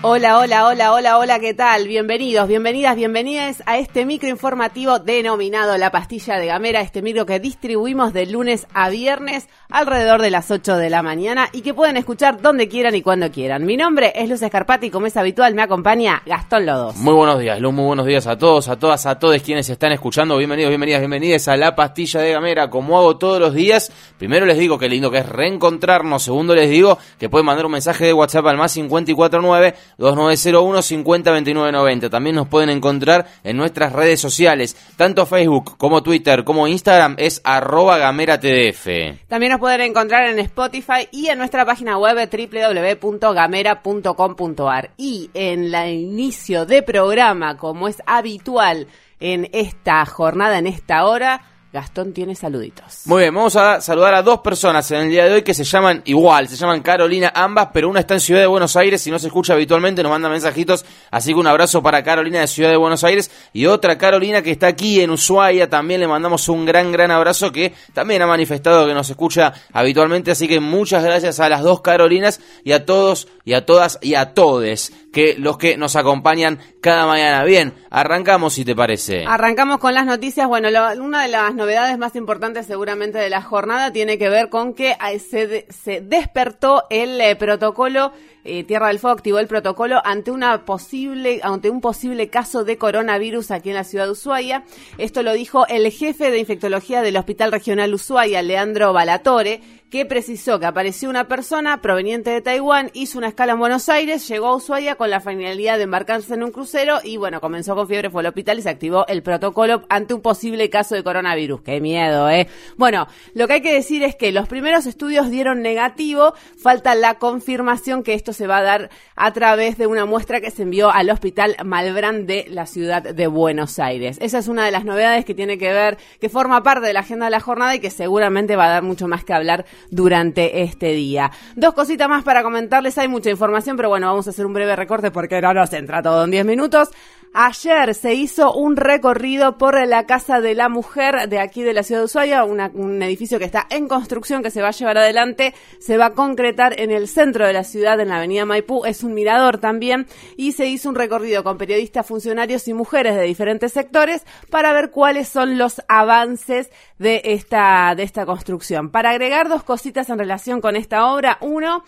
Hola, hola, hola, hola, hola, ¿qué tal? Bienvenidos, bienvenidas, bienvenidas a este micro informativo denominado La Pastilla de Gamera, este micro que distribuimos de lunes a viernes alrededor de las 8 de la mañana y que pueden escuchar donde quieran y cuando quieran. Mi nombre es Luz Escarpati y como es habitual me acompaña Gastón Lodos. Muy buenos días, Luz, muy buenos días a todos, a todas, a todos quienes están escuchando. Bienvenidos, bienvenidas, bienvenidas a La Pastilla de Gamera, como hago todos los días. Primero les digo que lindo que es reencontrarnos, segundo les digo que pueden mandar un mensaje de WhatsApp al más 549 2901 502990. También nos pueden encontrar en nuestras redes sociales, tanto Facebook como Twitter como Instagram es arroba gameratdf. También nos pueden encontrar en Spotify y en nuestra página web www.gamera.com.ar. Y en el inicio de programa, como es habitual en esta jornada, en esta hora, Gastón tiene saluditos. Muy bien, vamos a saludar a dos personas en el día de hoy que se llaman igual, se llaman Carolina ambas, pero una está en Ciudad de Buenos Aires y no se escucha habitualmente, nos manda mensajitos, así que un abrazo para Carolina de Ciudad de Buenos Aires y otra Carolina que está aquí en Ushuaia, también le mandamos un gran, gran abrazo que también ha manifestado que nos escucha habitualmente, así que muchas gracias a las dos Carolinas y a todos y a todas y a todes que los que nos acompañan cada mañana. Bien, arrancamos si te parece. Arrancamos con las noticias. Bueno, una de las novedades más importantes seguramente de la jornada tiene que ver con que se, se despertó el eh, protocolo eh, Tierra del Fuego activó el protocolo ante una posible, ante un posible caso de coronavirus aquí en la ciudad de Ushuaia. Esto lo dijo el jefe de infectología del Hospital Regional Ushuaia, Leandro Balatore, que precisó que apareció una persona proveniente de Taiwán, hizo una escala en Buenos Aires, llegó a Ushuaia con la finalidad de embarcarse en un crucero y bueno, comenzó con fiebre, fue al hospital y se activó el protocolo ante un posible caso de coronavirus. Qué miedo, ¿eh? Bueno, lo que hay que decir es que los primeros estudios dieron negativo, falta la confirmación que esto se va a dar a través de una muestra que se envió al Hospital Malbrán de la ciudad de Buenos Aires. Esa es una de las novedades que tiene que ver, que forma parte de la agenda de la jornada y que seguramente va a dar mucho más que hablar durante este día. Dos cositas más para comentarles, hay mucha información, pero bueno, vamos a hacer un breve recorte porque no nos entra todo en 10 minutos. Ayer se hizo un recorrido por la Casa de la Mujer de aquí de la ciudad de Ushuaia, un edificio que está en construcción, que se va a llevar adelante, se va a concretar en el centro de la ciudad, en la avenida Maipú, es un mirador también, y se hizo un recorrido con periodistas, funcionarios y mujeres de diferentes sectores para ver cuáles son los avances de esta, de esta construcción. Para agregar dos cositas en relación con esta obra, uno,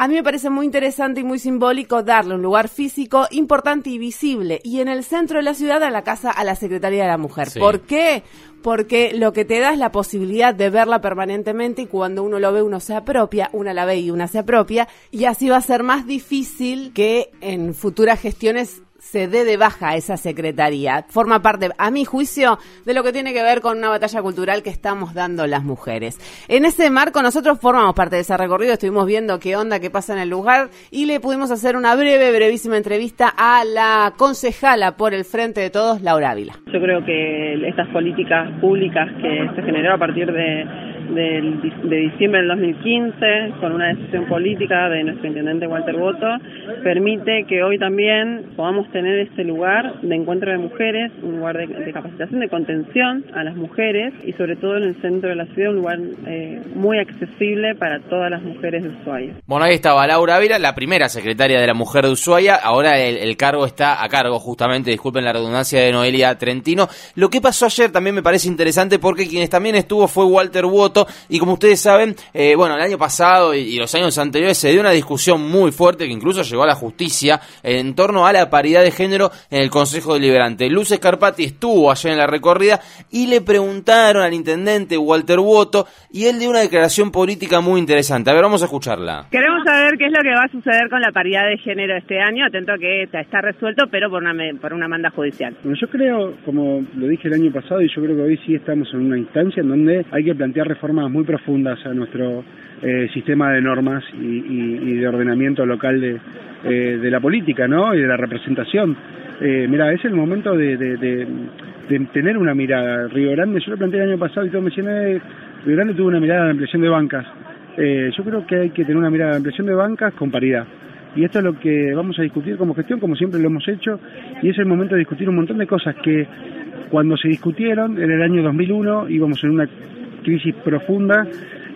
a mí me parece muy interesante y muy simbólico darle un lugar físico importante y visible y en el centro de la ciudad a la casa a la Secretaría de la Mujer. ¿Por qué? Porque lo que te da es la posibilidad de verla permanentemente y cuando uno lo ve uno se apropia, una la ve y una se apropia y así va a ser más difícil que en futuras gestiones se dé de baja esa secretaría. Forma parte, a mi juicio, de lo que tiene que ver con una batalla cultural que estamos dando las mujeres. En ese marco, nosotros formamos parte de ese recorrido, estuvimos viendo qué onda, qué pasa en el lugar y le pudimos hacer una breve, brevísima entrevista a la concejala por el Frente de Todos, Laura Ávila. Yo creo que estas políticas públicas que se generó a partir de de diciembre del 2015, con una decisión política de nuestro intendente Walter Boto, permite que hoy también podamos tener este lugar de encuentro de mujeres, un lugar de, capacitación, de contención a las mujeres y sobre todo en el centro de la ciudad, un lugar eh, muy accesible para todas las mujeres de Ushuaia. Bueno, ahí estaba Laura Ávila, la primera secretaria de la mujer de Ushuaia, ahora el, el cargo está a cargo justamente, disculpen la redundancia, de Noelia Trentino. Lo que pasó ayer también me parece interesante porque quienes también estuvo fue Walter Boto, y como ustedes saben, eh, bueno, el año pasado y, los años anteriores se dio una discusión muy fuerte que incluso llegó a la justicia en torno a la paridad de género en el Consejo Deliberante. Luz Escarpati estuvo allá en la recorrida y le preguntaron al intendente Walter Woto y él dio una declaración política muy interesante. A ver, vamos a escucharla. Queremos saber qué es lo que va a suceder con la paridad de género este año, atento a que está resuelto, pero por una, por una manda judicial. Bueno, yo creo, como lo dije el año pasado, y yo creo que hoy sí estamos en una instancia en donde hay que plantear reformas muy profundas a nuestro eh, sistema de normas y, de ordenamiento local de, eh, de, la política ¿no? y de la representación. Eh, mira, es el momento de, tener una mirada. Río Grande, yo lo planteé el año pasado y todo me decían, Río Grande tuvo una mirada de ampliación de bancas. yo creo que hay que tener una mirada de ampliación de bancas con paridad. Y esto es lo que vamos a discutir como gestión, como siempre lo hemos hecho, y es el momento de discutir un montón de cosas que cuando se discutieron en el año 2001 íbamos en una crisis profunda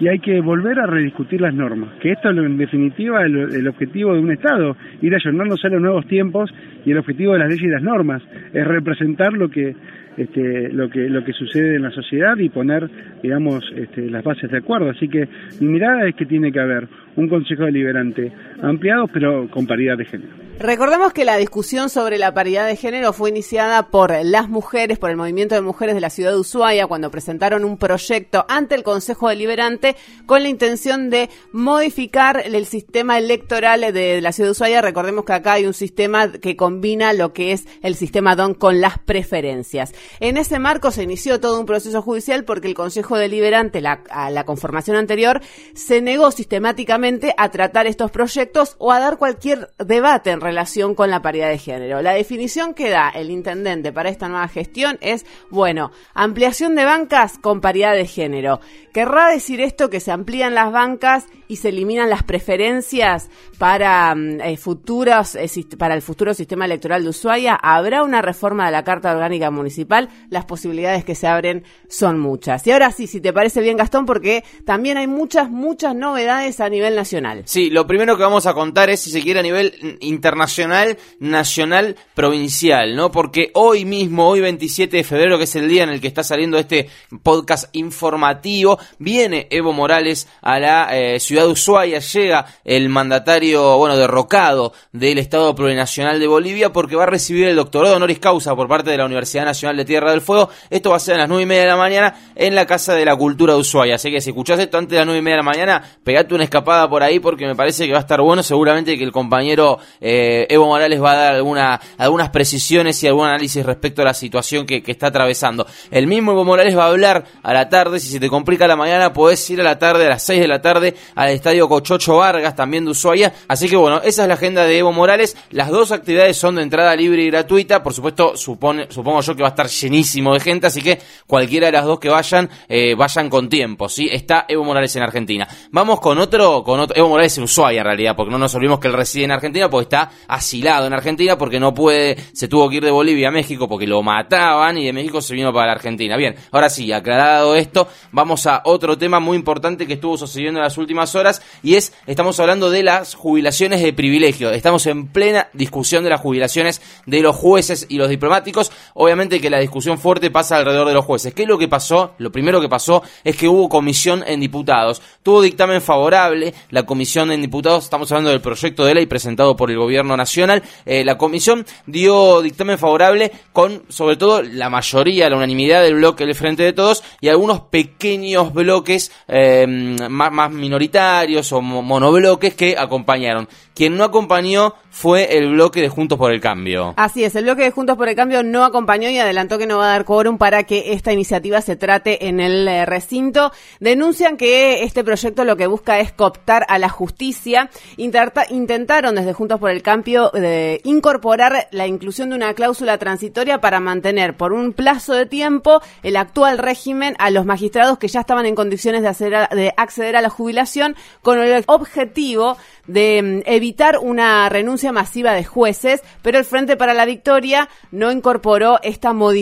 y hay que volver a rediscutir las normas, que esto es en definitiva el, el objetivo de un Estado, ir ayornándose a los nuevos tiempos y el objetivo de las leyes y las normas es representar lo que este, lo que lo que sucede en la sociedad y poner digamos este, las bases de acuerdo así que mi mirada es que tiene que haber un consejo deliberante ampliado pero con paridad de género Recordemos que la discusión sobre la paridad de género fue iniciada por las mujeres, por el movimiento de mujeres de la ciudad de Ushuaia, cuando presentaron un proyecto ante el Consejo Deliberante con la intención de modificar el sistema electoral de la ciudad de Ushuaia. Recordemos que acá hay un sistema que combina lo que es el sistema DON con las preferencias. En ese marco se inició todo un proceso judicial porque el Consejo Deliberante, la, a la conformación anterior, se negó sistemáticamente a tratar estos proyectos o a dar cualquier debate en relación con la paridad de género. La definición que da el intendente para esta nueva gestión es, bueno, ampliación de bancas con paridad de género. ¿Querrá decir esto que se amplían las bancas y se eliminan las preferencias para mm, eh, futuros eh, para el futuro sistema electoral de Ushuaia? ¿Habrá una reforma de la Carta Orgánica Municipal? Las posibilidades que se abren son muchas. Y ahora sí, si te parece bien, Gastón, porque también hay muchas, muchas novedades a nivel nacional. Sí, lo primero que vamos a contar es, si se quiere, a nivel internacional nacional, provincial, ¿no? Porque hoy mismo, hoy 27 de febrero, que es el día en el que está saliendo este podcast informativo, viene Evo Morales a la eh, ciudad de Ushuaia, llega el mandatario, bueno, derrocado del Estado Plurinacional de Bolivia, porque va a recibir el doctorado honoris causa por parte de la Universidad Nacional de Tierra del Fuego. Esto va a ser a las nueve y media de la mañana en la Casa de la Cultura de Ushuaia. Así que si escuchás esto antes de las nueve y media de la mañana, pegate una escapada por ahí porque me parece que va a estar bueno. Seguramente que el compañero eh, Evo Morales va a dar alguna, algunas precisiones y algún análisis respecto a la situación que, está atravesando. El mismo Evo Morales va a hablar a la tarde, si se te complica la mañana, puedes ir a la tarde, a las 6 de la tarde, al Estadio Cochocho Vargas, también de Ushuaia. Así que bueno, esa es la agenda de Evo Morales. Las dos actividades son de entrada libre y gratuita. Por supuesto, supone, supongo yo que va a estar llenísimo de gente, así que cualquiera de las dos que vayan, eh, vayan con tiempo, ¿sí? Está Evo Morales en Argentina. Vamos con otro, con otro, Evo Morales en Ushuaia en realidad, porque no nos olvidemos que él reside en Argentina, porque está asilado en Argentina porque no puede, se tuvo que ir de Bolivia a México porque lo mataban y de México se vino para la Argentina. Bien, ahora sí, aclarado esto, vamos a otro tema muy importante que estuvo sucediendo en las últimas horas y es, estamos hablando de las jubilaciones de privilegio. Estamos en plena discusión de las jubilaciones de los jueces y los diplomáticos. Obviamente que la discusión fuerte pasa alrededor de los jueces. ¿Qué es lo que pasó? Lo primero que pasó es que hubo comisión en diputados. Tuvo dictamen favorable la comisión en diputados. Estamos hablando del proyecto de ley presentado por el gobierno nacional eh, la comisión dio dictamen favorable con, sobre todo, la mayoría, la unanimidad del bloque del Frente de Todos y algunos pequeños bloques más, más, minoritarios o monobloques que acompañaron. Quien no acompañó fue el bloque de Juntos por el Cambio. Así es, el bloque de Juntos por el Cambio no acompañó y adelantó que no va a dar quórum para que esta iniciativa se trate en el eh, recinto. Denuncian que este proyecto lo que busca es cooptar a la justicia. intentaron desde Juntos por el Cambio de incorporar la inclusión de una cláusula transitoria para mantener por un plazo de tiempo el actual régimen a los magistrados que ya estaban en condiciones de, de acceder a la jubilación con el objetivo de mm, evitar una renuncia masiva de jueces, pero el Frente para la Victoria no incorporó esta modificación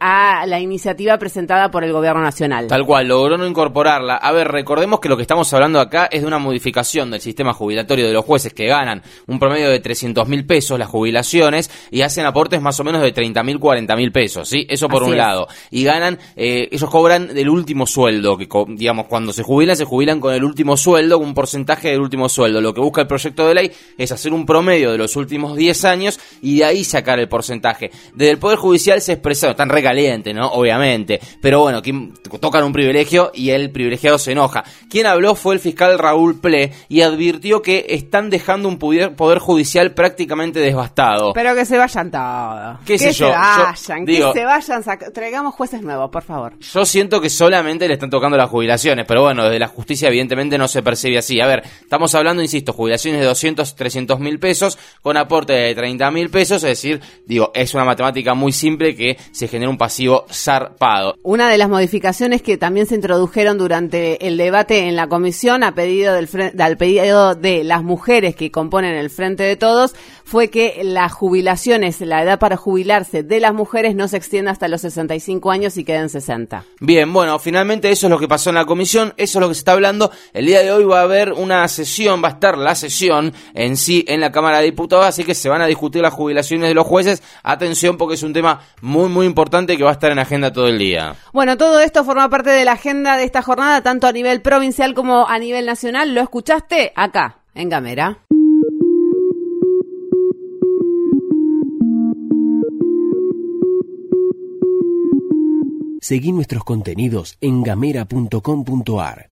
a la iniciativa presentada por el Gobierno Nacional. Tal cual, logró no incorporarla. A ver, recordemos que lo que estamos hablando acá es de una modificación del sistema jubilatorio de los jueces que ganan un promedio de 300 mil pesos las jubilaciones y hacen aportes más o menos de 30 mil, 40 mil pesos, ¿sí? Eso por un lado. Y ganan, eh, ellos cobran del último sueldo, que digamos, cuando se jubilan, se jubilan con el último sueldo, un porcentaje del último sueldo. Lo que busca el proyecto de ley es hacer un promedio de los últimos 10 años y de ahí sacar el porcentaje. Desde el Poder Judicial se expresó, tan recaliente, ¿no? Obviamente. Pero bueno, tocan un privilegio y el privilegiado se enoja. Quien habló fue el fiscal Raúl Ple y advirtió que están dejando un poder judicial prácticamente devastado. Pero que se vayan todos. ¿Qué que se vayan, que se vayan, traigamos jueces nuevos, por favor. Yo siento que solamente le están tocando las jubilaciones, pero bueno, desde la justicia evidentemente no se percibe así. A ver, estamos hablando insisto, jubilaciones de 200, 300 mil pesos con aporte de 30 mil pesos, es decir, digo, es una matemática muy simple que se genere un pasivo zarpado. Una de las modificaciones que también se introdujeron durante el debate en la comisión a pedido del al pedido de las mujeres que componen el Frente de Todos fue que las jubilaciones, la edad para jubilarse de las mujeres no se extienda hasta los 65 años y queden 60. Bien, bueno, finalmente eso es lo que pasó en la comisión, eso es lo que se está hablando. El día de hoy va a haber una sesión, va a estar la sesión en sí en la Cámara de Diputados, así que se van a discutir las jubilaciones de los jueces. Atención porque es un tema muy, muy importante que va a estar en agenda todo el día. Bueno, todo esto forma parte de la agenda de esta jornada, tanto a nivel provincial como a nivel nacional. ¿Lo escuchaste? Acá, en Gamera. Seguí nuestros contenidos en gamera.com.ar.